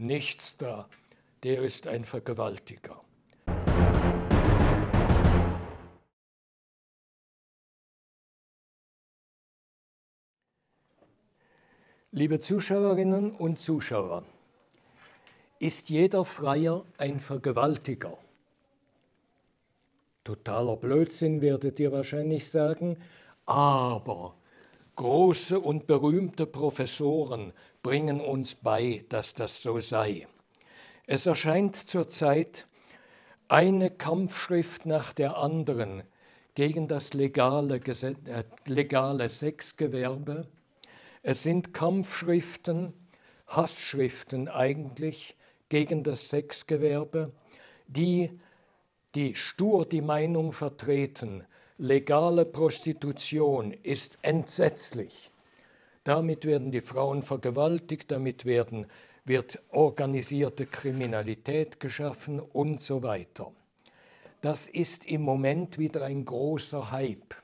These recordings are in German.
nichts da, der ist ein Vergewaltiger. Liebe Zuschauerinnen und Zuschauer, ist jeder Freier ein Vergewaltiger? Totaler Blödsinn werdet ihr wahrscheinlich sagen, aber große und berühmte Professoren bringen uns bei, dass das so sei. Es erscheint zurzeit eine Kampfschrift nach der anderen gegen das legale, äh, legale Sexgewerbe es sind Kampfschriften, Hassschriften eigentlich gegen das Sexgewerbe, die, die stur die Meinung vertreten, legale Prostitution ist entsetzlich. Damit werden die Frauen vergewaltigt, damit werden, wird organisierte Kriminalität geschaffen und so weiter. Das ist im Moment wieder ein großer Hype.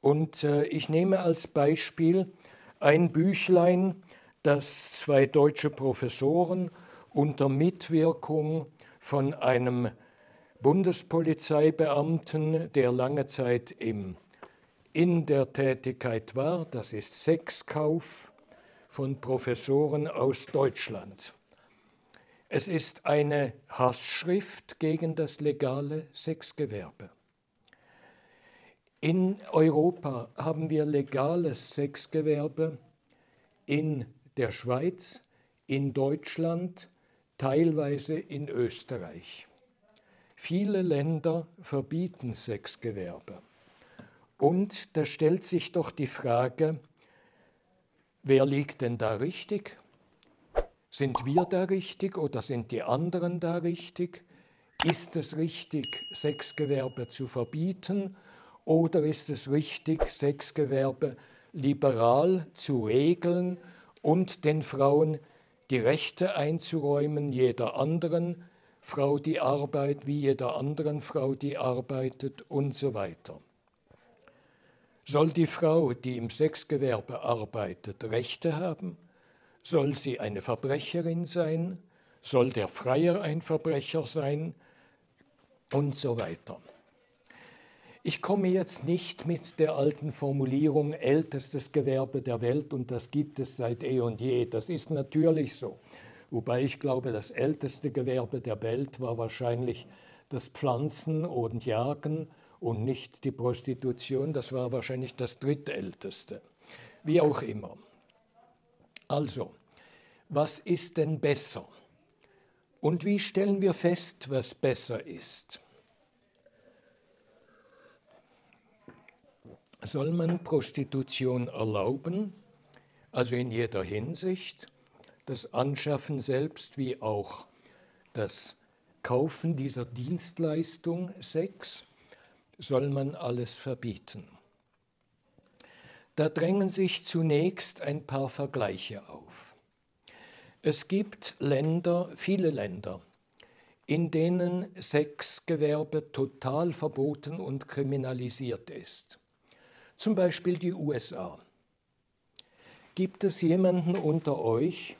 Und äh, ich nehme als Beispiel ein Büchlein, das zwei deutsche Professoren unter Mitwirkung von einem Bundespolizeibeamten, der lange Zeit im, in der Tätigkeit war, das ist Sexkauf von Professoren aus Deutschland. Es ist eine Hassschrift gegen das legale Sexgewerbe. In Europa haben wir legales Sexgewerbe, in der Schweiz, in Deutschland, teilweise in Österreich. Viele Länder verbieten Sexgewerbe. Und da stellt sich doch die Frage, wer liegt denn da richtig? Sind wir da richtig oder sind die anderen da richtig? Ist es richtig, Sexgewerbe zu verbieten oder ist es richtig, Sexgewerbe liberal zu regeln und den Frauen die Rechte einzuräumen, jeder anderen Frau die Arbeit, wie jeder anderen Frau die arbeitet und so weiter? Soll die Frau, die im Sexgewerbe arbeitet, Rechte haben? Soll sie eine Verbrecherin sein? Soll der Freier ein Verbrecher sein? Und so weiter. Ich komme jetzt nicht mit der alten Formulierung ältestes Gewerbe der Welt und das gibt es seit eh und je. Das ist natürlich so. Wobei ich glaube, das älteste Gewerbe der Welt war wahrscheinlich das Pflanzen und Jagen und nicht die Prostitution. Das war wahrscheinlich das drittälteste. Wie auch immer. Also, was ist denn besser? Und wie stellen wir fest, was besser ist? soll man Prostitution erlauben, also in jeder Hinsicht, das Anschaffen selbst wie auch das Kaufen dieser Dienstleistung Sex, soll man alles verbieten. Da drängen sich zunächst ein paar Vergleiche auf. Es gibt Länder, viele Länder, in denen Sexgewerbe total verboten und kriminalisiert ist zum Beispiel die USA. Gibt es jemanden unter euch,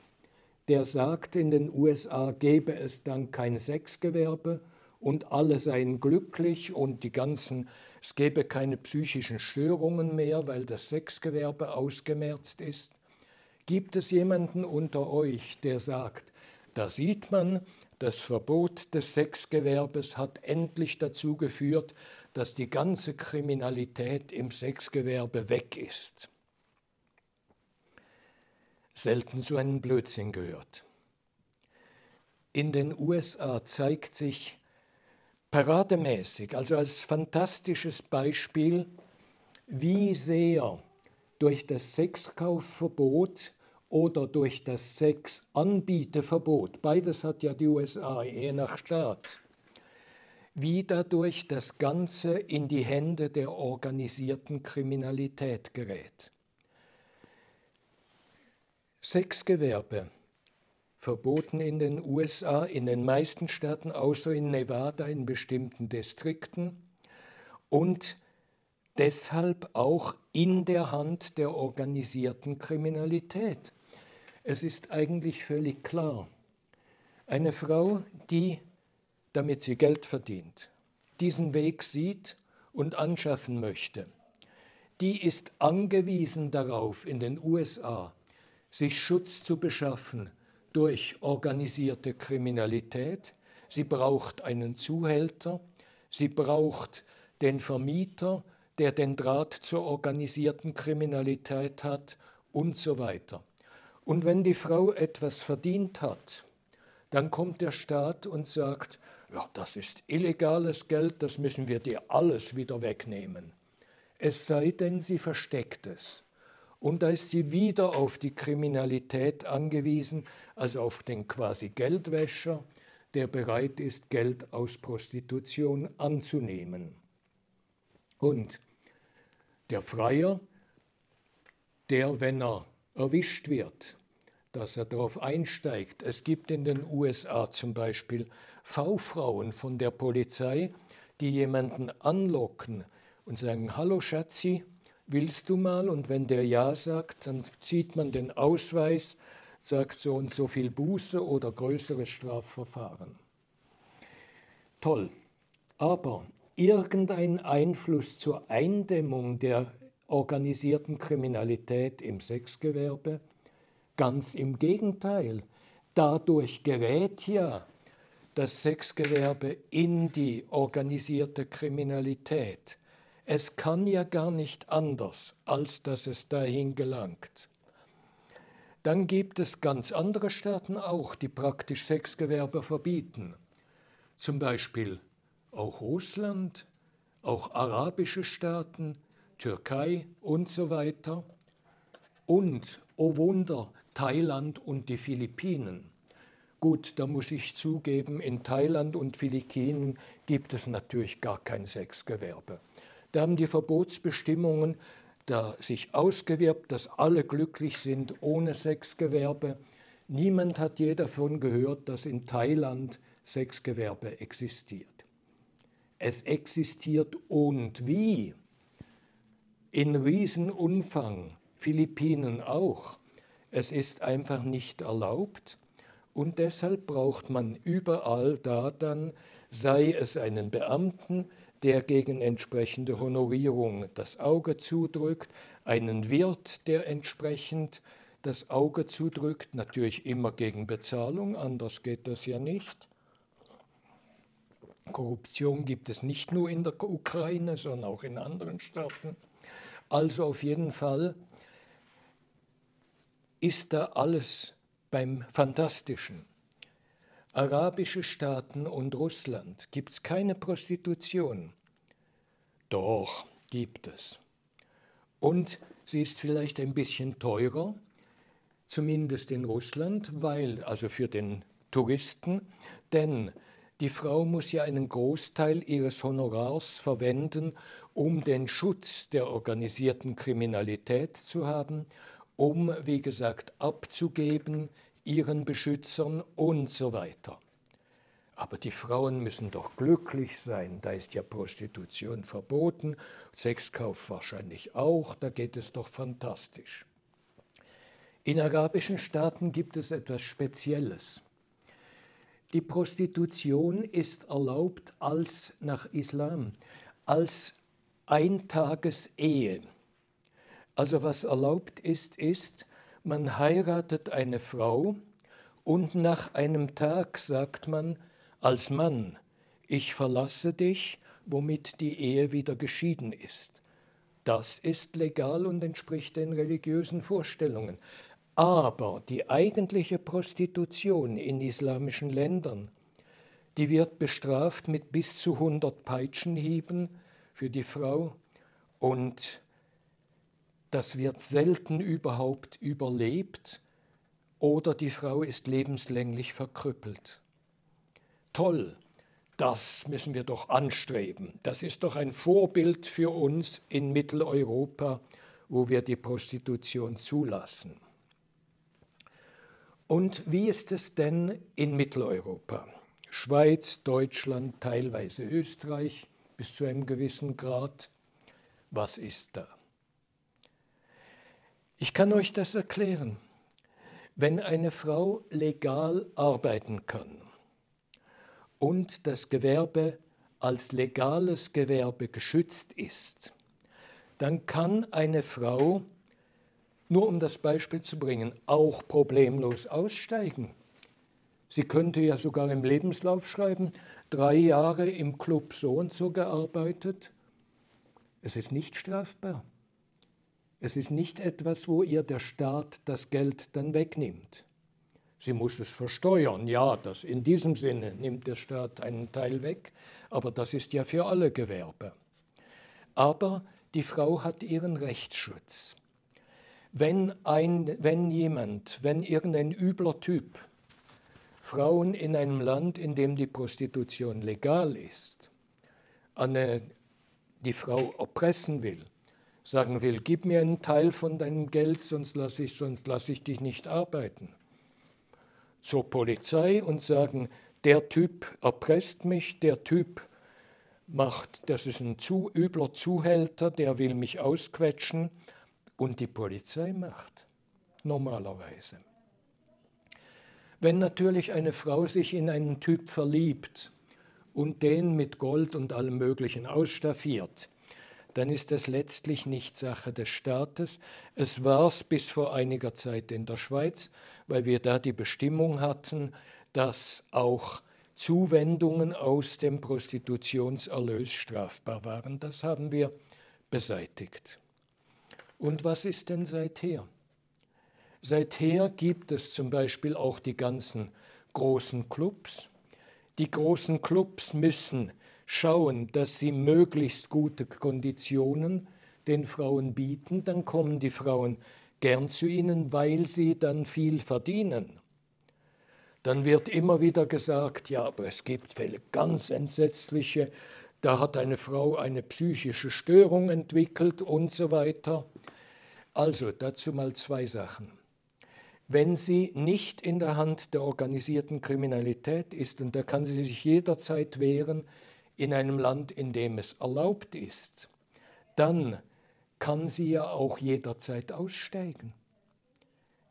der sagt, in den USA gäbe es dann kein Sexgewerbe und alle seien glücklich und die ganzen, es gäbe keine psychischen Störungen mehr, weil das Sexgewerbe ausgemerzt ist? Gibt es jemanden unter euch, der sagt, da sieht man, das Verbot des Sexgewerbes hat endlich dazu geführt, dass die ganze Kriminalität im Sexgewerbe weg ist. Selten so einen Blödsinn gehört. In den USA zeigt sich parademäßig, also als fantastisches Beispiel, wie sehr durch das Sexkaufverbot oder durch das Sexanbieteverbot, beides hat ja die USA je nach Staat, wie dadurch das Ganze in die Hände der organisierten Kriminalität gerät. Sexgewerbe verboten in den USA, in den meisten Staaten, außer in Nevada in bestimmten Distrikten und deshalb auch in der Hand der organisierten Kriminalität. Es ist eigentlich völlig klar, Eine Frau, die, damit sie Geld verdient, diesen Weg sieht und anschaffen möchte, die ist angewiesen darauf, in den USA sich Schutz zu beschaffen durch organisierte Kriminalität. Sie braucht einen Zuhälter, sie braucht den Vermieter, der den Draht zur organisierten Kriminalität hat und so weiter. Und wenn die Frau etwas verdient hat, dann kommt der Staat und sagt, ja, das ist illegales Geld, das müssen wir dir alles wieder wegnehmen. Es sei denn, sie versteckt es. Und da ist sie wieder auf die Kriminalität angewiesen, also auf den quasi Geldwäscher, der bereit ist, Geld aus Prostitution anzunehmen. Und der Freier, der, wenn er erwischt wird, dass er darauf einsteigt. Es gibt in den USA zum Beispiel V-Frauen von der Polizei, die jemanden anlocken und sagen, hallo Schatzi, willst du mal? Und wenn der Ja sagt, dann zieht man den Ausweis, sagt so und so viel Buße oder größeres Strafverfahren. Toll. Aber irgendein Einfluss zur Eindämmung der organisierten Kriminalität im Sexgewerbe? Ganz im Gegenteil. Dadurch gerät ja das Sexgewerbe in die organisierte Kriminalität. Es kann ja gar nicht anders, als dass es dahin gelangt. Dann gibt es ganz andere Staaten auch, die praktisch Sexgewerbe verbieten. Zum Beispiel auch Russland, auch arabische Staaten, Türkei und so weiter. Und, oh Wunder, Thailand und die Philippinen. Gut, da muss ich zugeben, in Thailand und Philippinen gibt es natürlich gar kein Sexgewerbe. Da haben die Verbotsbestimmungen da sich ausgewirbt, dass alle glücklich sind ohne Sexgewerbe. Niemand hat je davon gehört, dass in Thailand Sexgewerbe existiert. Es existiert und wie? In Riesenumfang, Philippinen auch. Es ist einfach nicht erlaubt und deshalb braucht man überall da dann, sei es einen Beamten, der gegen entsprechende Honorierung das Auge zudrückt, einen Wirt, der entsprechend das Auge zudrückt, natürlich immer gegen Bezahlung, anders geht das ja nicht. Korruption gibt es nicht nur in der Ukraine, sondern auch in anderen Staaten. Also auf jeden Fall ist da alles beim Fantastischen arabische Staaten und Russland gibt es keine Prostitution. Doch, gibt es. Und sie ist vielleicht ein bisschen teurer, zumindest in Russland, weil, also für den Touristen, denn die Frau muss ja einen Großteil ihres Honorars verwenden, um den Schutz der organisierten Kriminalität zu haben, um, wie gesagt, abzugeben, ihren Beschützern und so weiter. Aber die Frauen müssen doch glücklich sein, da ist ja Prostitution verboten, Sexkauf wahrscheinlich auch, da geht es doch fantastisch. In arabischen Staaten gibt es etwas Spezielles. Die Prostitution ist erlaubt als nach Islam, als Eintagesehe. Also was erlaubt ist, ist, man heiratet eine Frau und nach einem Tag sagt man als Mann, ich verlasse dich, womit die Ehe wieder geschieden ist. Das ist legal und entspricht den religiösen Vorstellungen. Aber die eigentliche Prostitution in islamischen Ländern, die wird bestraft mit bis zu 100 Peitschenhieben für die Frau und das wird selten überhaupt überlebt oder die Frau ist lebenslänglich verkrüppelt. Toll, das müssen wir doch anstreben. Das ist doch ein Vorbild für uns in Mitteleuropa, wo wir die Prostitution zulassen. Und wie ist es denn in Mitteleuropa? Schweiz, Deutschland, teilweise Österreich bis zu einem gewissen Grad. Was ist da? Ich kann euch das erklären. Wenn eine Frau legal arbeiten kann und das Gewerbe als legales Gewerbe geschützt ist, dann kann eine Frau, nur um das Beispiel zu bringen, auch problemlos aussteigen. Sie könnte ja sogar im Lebenslauf schreiben, drei Jahre im Club so und so gearbeitet. Es ist nicht strafbar. Es ist nicht etwas, wo ihr der Staat das Geld dann wegnimmt. Sie muss es versteuern, ja, das in diesem Sinne nimmt der Staat einen Teil weg, aber das ist ja für alle Gewerbe. Aber die Frau hat ihren Rechtsschutz. Wenn, ein, wenn jemand, wenn irgendein übler Typ Frauen in einem Land, in dem die Prostitution legal ist, eine, die Frau erpressen will, sagen will, gib mir einen Teil von deinem Geld, sonst lasse ich, lasse ich dich nicht arbeiten. Zur Polizei und sagen, der Typ erpresst mich, der Typ macht, das ist ein zu übler Zuhälter, der will mich ausquetschen und die Polizei macht, normalerweise. Wenn natürlich eine Frau sich in einen Typ verliebt und den mit Gold und allem Möglichen ausstaffiert, dann ist das letztlich nicht Sache des Staates. Es war es bis vor einiger Zeit in der Schweiz, weil wir da die Bestimmung hatten, dass auch Zuwendungen aus dem Prostitutionserlös strafbar waren. Das haben wir beseitigt. Und was ist denn seither? Seither gibt es zum Beispiel auch die ganzen großen Clubs. Die großen Clubs müssen schauen, dass sie möglichst gute Konditionen den Frauen bieten, dann kommen die Frauen gern zu ihnen, weil sie dann viel verdienen. Dann wird immer wieder gesagt, ja, aber es gibt Fälle ganz entsetzliche, da hat eine Frau eine psychische Störung entwickelt und so weiter. Also dazu mal zwei Sachen wenn sie nicht in der Hand der organisierten Kriminalität ist, und da kann sie sich jederzeit wehren in einem Land, in dem es erlaubt ist, dann kann sie ja auch jederzeit aussteigen.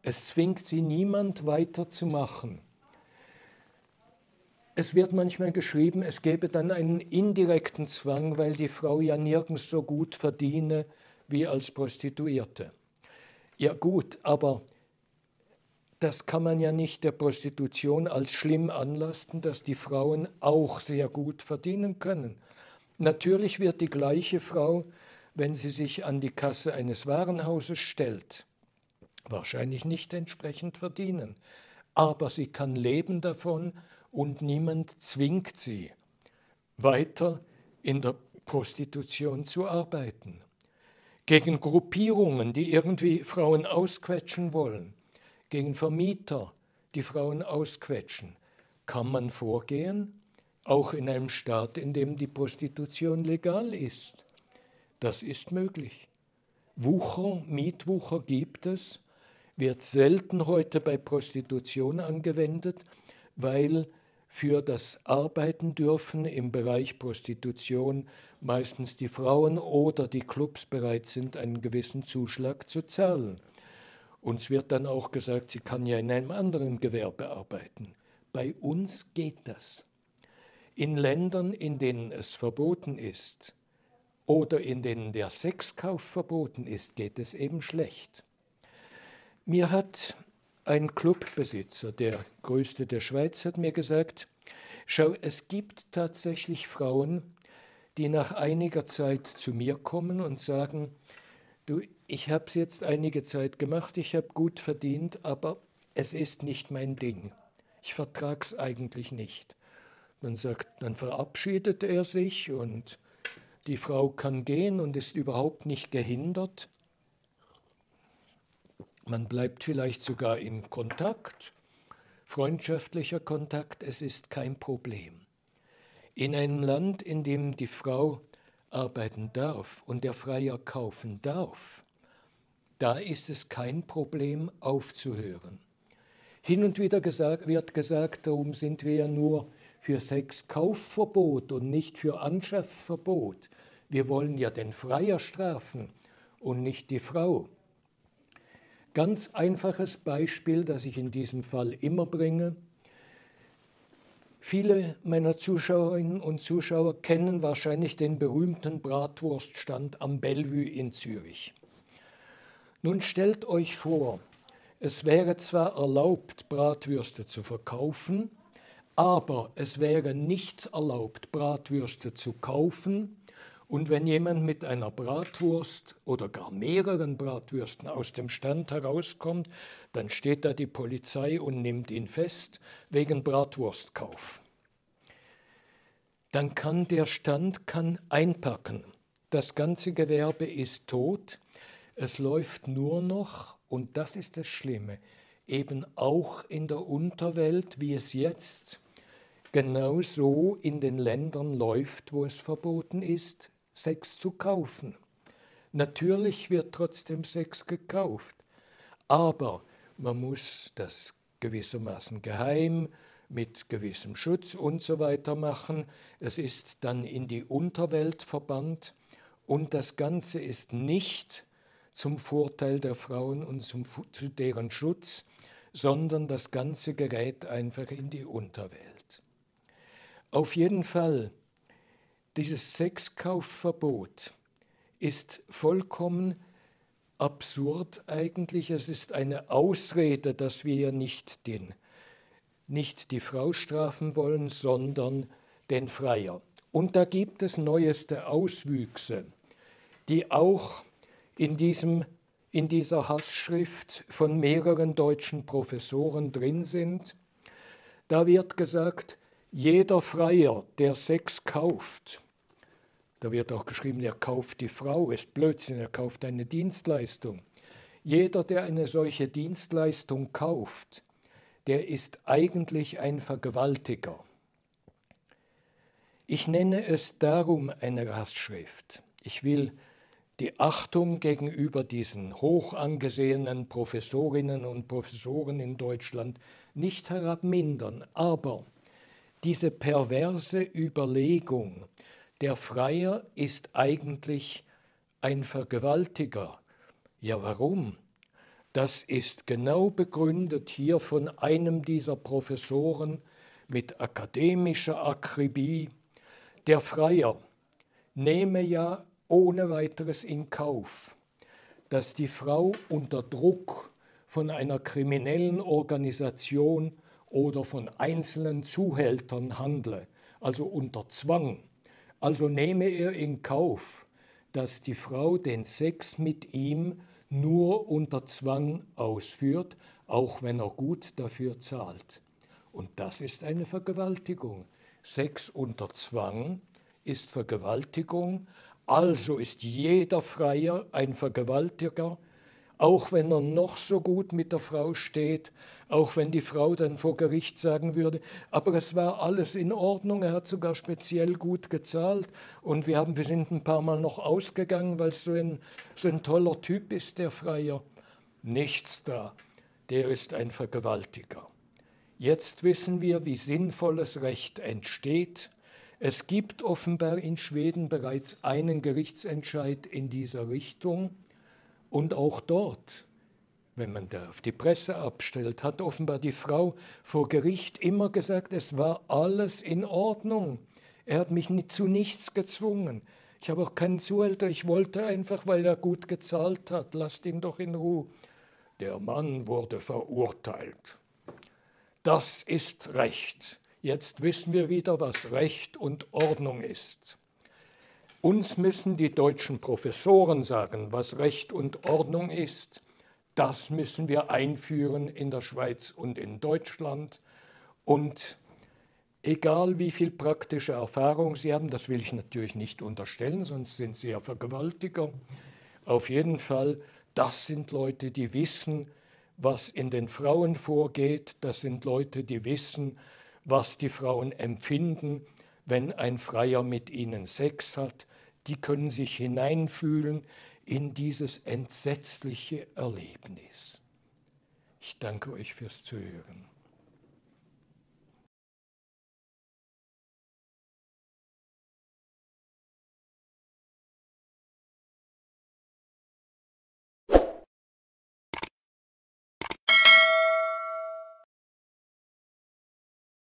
Es zwingt sie niemand weiterzumachen. Es wird manchmal geschrieben, es gäbe dann einen indirekten Zwang, weil die Frau ja nirgends so gut verdiene wie als Prostituierte. Ja gut, aber das kann man ja nicht der Prostitution als schlimm anlasten, dass die Frauen auch sehr gut verdienen können. Natürlich wird die gleiche Frau, wenn sie sich an die Kasse eines Warenhauses stellt, wahrscheinlich nicht entsprechend verdienen. Aber sie kann leben davon und niemand zwingt sie, weiter in der Prostitution zu arbeiten. Gegen Gruppierungen, die irgendwie Frauen ausquetschen wollen, gegen Vermieter, die Frauen ausquetschen. Kann man vorgehen, auch in einem Staat, in dem die Prostitution legal ist? Das ist möglich. Wucher, Mietwucher gibt es, wird selten heute bei Prostitution angewendet, weil für das Arbeiten dürfen im Bereich Prostitution meistens die Frauen oder die Clubs bereit sind, einen gewissen Zuschlag zu zahlen. Uns wird dann auch gesagt, sie kann ja in einem anderen Gewerbe arbeiten. Bei uns geht das. In Ländern, in denen es verboten ist oder in denen der Sexkauf verboten ist, geht es eben schlecht. Mir hat ein Clubbesitzer, der größte der Schweiz, hat mir gesagt, schau, es gibt tatsächlich Frauen, die nach einiger Zeit zu mir kommen und sagen, du, ich habe es jetzt einige Zeit gemacht, ich habe gut verdient, aber es ist nicht mein Ding. Ich vertrage es eigentlich nicht. Dann, sagt, dann verabschiedet er sich und die Frau kann gehen und ist überhaupt nicht gehindert. Man bleibt vielleicht sogar in Kontakt, freundschaftlicher Kontakt, es ist kein Problem. In einem Land, in dem die Frau arbeiten darf und der Freier kaufen darf, da ist es kein Problem aufzuhören. Hin und wieder gesagt, wird gesagt, darum sind wir ja nur für Sexkaufverbot und nicht für Anschaffverbot. Wir wollen ja den Freier strafen und nicht die Frau. Ganz einfaches Beispiel, das ich in diesem Fall immer bringe. Viele meiner Zuschauerinnen und Zuschauer kennen wahrscheinlich den berühmten Bratwurststand am Bellevue in Zürich. Nun stellt euch vor, es wäre zwar erlaubt, Bratwürste zu verkaufen, aber es wäre nicht erlaubt, Bratwürste zu kaufen. Und wenn jemand mit einer Bratwurst oder gar mehreren Bratwürsten aus dem Stand herauskommt, dann steht da die Polizei und nimmt ihn fest wegen Bratwurstkauf. Dann kann der Stand kann einpacken. Das ganze Gewerbe ist tot. Es läuft nur noch, und das ist das Schlimme, eben auch in der Unterwelt, wie es jetzt genau so in den Ländern läuft, wo es verboten ist, Sex zu kaufen. Natürlich wird trotzdem Sex gekauft, aber man muss das gewissermaßen geheim, mit gewissem Schutz und so weiter machen. Es ist dann in die Unterwelt verbannt und das Ganze ist nicht zum Vorteil der Frauen und zum, zu deren Schutz, sondern das Ganze gerät einfach in die Unterwelt. Auf jeden Fall, dieses Sexkaufverbot ist vollkommen absurd eigentlich. Es ist eine Ausrede, dass wir nicht, den, nicht die Frau strafen wollen, sondern den Freier. Und da gibt es neueste Auswüchse, die auch in, diesem, in dieser Hassschrift von mehreren deutschen Professoren drin sind. Da wird gesagt, jeder Freier, der Sex kauft, da wird auch geschrieben, er kauft die Frau, ist Blödsinn, er kauft eine Dienstleistung. Jeder, der eine solche Dienstleistung kauft, der ist eigentlich ein Vergewaltiger. Ich nenne es darum eine Rastschrift. Ich will die Achtung gegenüber diesen hoch angesehenen Professorinnen und Professoren in Deutschland nicht herabmindern, aber diese perverse Überlegung, der Freier ist eigentlich ein Vergewaltiger. Ja, warum? Das ist genau begründet hier von einem dieser Professoren mit akademischer Akribie. Der Freier nehme ja ohne weiteres in Kauf, dass die Frau unter Druck von einer kriminellen Organisation oder von einzelnen Zuhältern handle, also unter Zwang. Also nehme er in Kauf, dass die Frau den Sex mit ihm nur unter Zwang ausführt, auch wenn er gut dafür zahlt. Und das ist eine Vergewaltigung. Sex unter Zwang ist Vergewaltigung, also ist jeder Freier ein Vergewaltiger, auch wenn er noch so gut mit der Frau steht, auch wenn die Frau dann vor Gericht sagen würde, aber es war alles in Ordnung, er hat sogar speziell gut gezahlt und wir, haben, wir sind ein paar Mal noch ausgegangen, weil es ein, so ein toller Typ ist, der Freier. Nichts da, der ist ein Vergewaltiger. Jetzt wissen wir, wie sinnvolles Recht entsteht. Es gibt offenbar in Schweden bereits einen Gerichtsentscheid in dieser Richtung. Und auch dort, wenn man da auf die Presse abstellt, hat offenbar die Frau vor Gericht immer gesagt, es war alles in Ordnung. Er hat mich zu nichts gezwungen. Ich habe auch keinen Zuhälter, ich wollte einfach, weil er gut gezahlt hat, lasst ihn doch in Ruhe. Der Mann wurde verurteilt. Das ist Recht. Jetzt wissen wir wieder, was Recht und Ordnung ist. Uns müssen die deutschen Professoren sagen, was Recht und Ordnung ist. Das müssen wir einführen in der Schweiz und in Deutschland. Und egal wie viel praktische Erfahrung Sie haben, das will ich natürlich nicht unterstellen, sonst sind Sie ja Vergewaltiger. Auf jeden Fall, das sind Leute, die wissen, was in den Frauen vorgeht. Das sind Leute, die wissen, was die Frauen empfinden, wenn ein Freier mit ihnen Sex hat die können sich hineinfühlen in dieses entsetzliche Erlebnis. Ich danke euch fürs Zuhören.